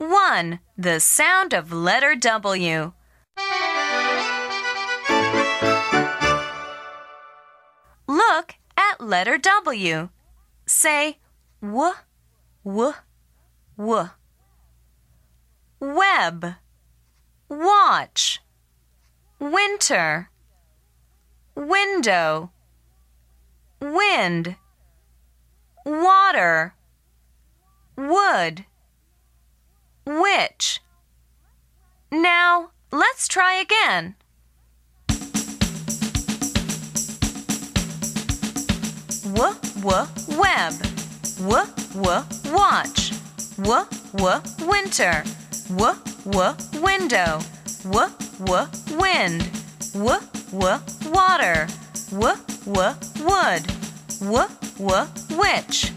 1. The sound of letter W. Look at letter W. Say w, w, w. Web, watch, winter, window, wind, water, wood, witch. Now, let's try again. W w web. W w watch. W w winter. W w window. W w wind. W w water. W w wood. W w witch.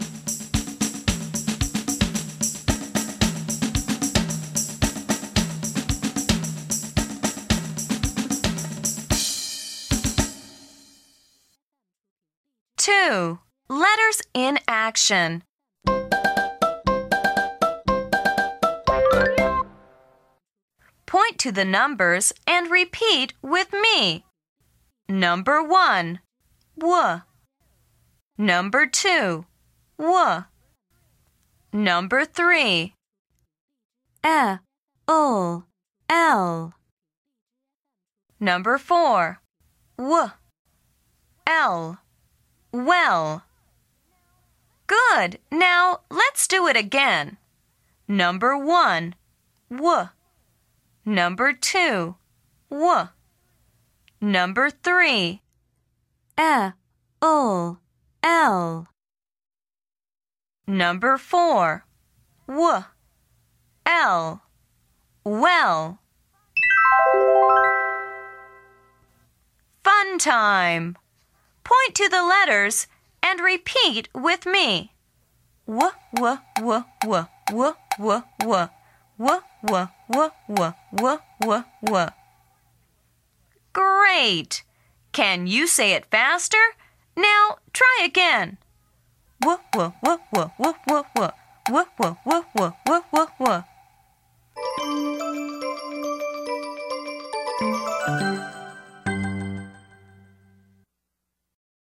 Two. Letters in action. Point to the numbers and repeat with me. Number one, w. Number two, w. Number three, e, ul, l. Number four, w. L. Well. Good. Now let's do it again. Number one, w. Number two, w. Number three, e, l. Number four, w. L. Well. Fun time. Point to the letters and repeat with me. W w w w w w w w w w w w w w. Great! Can you say it faster? Now try again. W w w w w w w w w w w w w w.